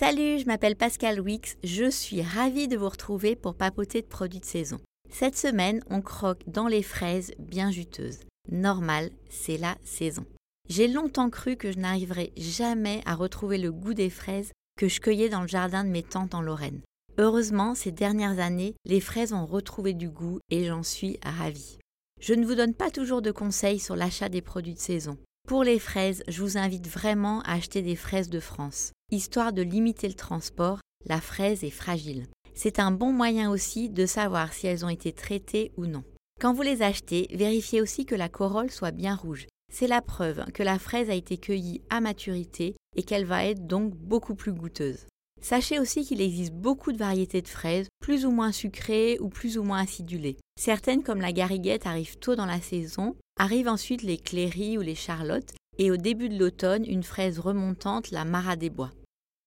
Salut, je m'appelle Pascal Wix, je suis ravie de vous retrouver pour papoter de produits de saison. Cette semaine, on croque dans les fraises bien juteuses. Normal, c'est la saison. J'ai longtemps cru que je n'arriverais jamais à retrouver le goût des fraises que je cueillais dans le jardin de mes tantes en Lorraine. Heureusement, ces dernières années, les fraises ont retrouvé du goût et j'en suis ravie. Je ne vous donne pas toujours de conseils sur l'achat des produits de saison. Pour les fraises, je vous invite vraiment à acheter des fraises de France. Histoire de limiter le transport, la fraise est fragile. C'est un bon moyen aussi de savoir si elles ont été traitées ou non. Quand vous les achetez, vérifiez aussi que la corolle soit bien rouge. C'est la preuve que la fraise a été cueillie à maturité et qu'elle va être donc beaucoup plus goûteuse. Sachez aussi qu'il existe beaucoup de variétés de fraises, plus ou moins sucrées ou plus ou moins acidulées. Certaines, comme la gariguette, arrivent tôt dans la saison, arrivent ensuite les cléries ou les charlottes, et au début de l'automne, une fraise remontante, la marat des bois.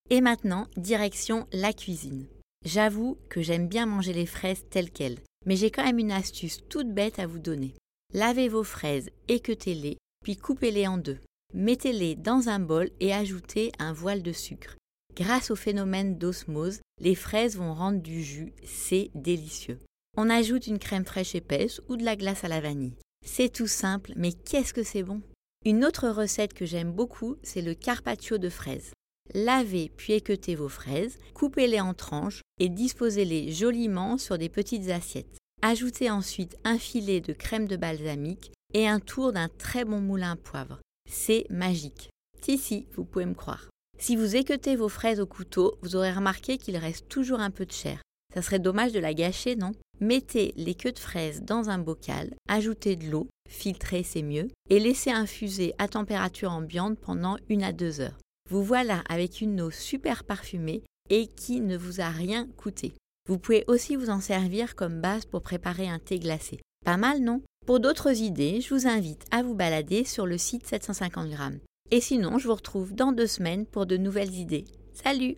Et maintenant, direction la cuisine. J'avoue que j'aime bien manger les fraises telles quelles, mais j'ai quand même une astuce toute bête à vous donner. Lavez vos fraises, équeutez-les, puis coupez-les en deux. Mettez-les dans un bol et ajoutez un voile de sucre. Grâce au phénomène d'osmose, les fraises vont rendre du jus, c'est délicieux. On ajoute une crème fraîche épaisse ou de la glace à la vanille. C'est tout simple, mais qu'est-ce que c'est bon Une autre recette que j'aime beaucoup, c'est le carpaccio de fraises. Lavez puis équeutez vos fraises, coupez-les en tranches et disposez-les joliment sur des petites assiettes. Ajoutez ensuite un filet de crème de balsamique et un tour d'un très bon moulin à poivre. C'est magique. Si, si, vous pouvez me croire. Si vous équeutez vos fraises au couteau, vous aurez remarqué qu'il reste toujours un peu de chair. Ça serait dommage de la gâcher, non? Mettez les queues de fraises dans un bocal, ajoutez de l'eau, filtrez c'est mieux, et laissez infuser à température ambiante pendant une à deux heures. Vous voilà avec une eau super parfumée et qui ne vous a rien coûté. Vous pouvez aussi vous en servir comme base pour préparer un thé glacé. Pas mal, non? Pour d'autres idées, je vous invite à vous balader sur le site 750 grammes. Et sinon, je vous retrouve dans deux semaines pour de nouvelles idées. Salut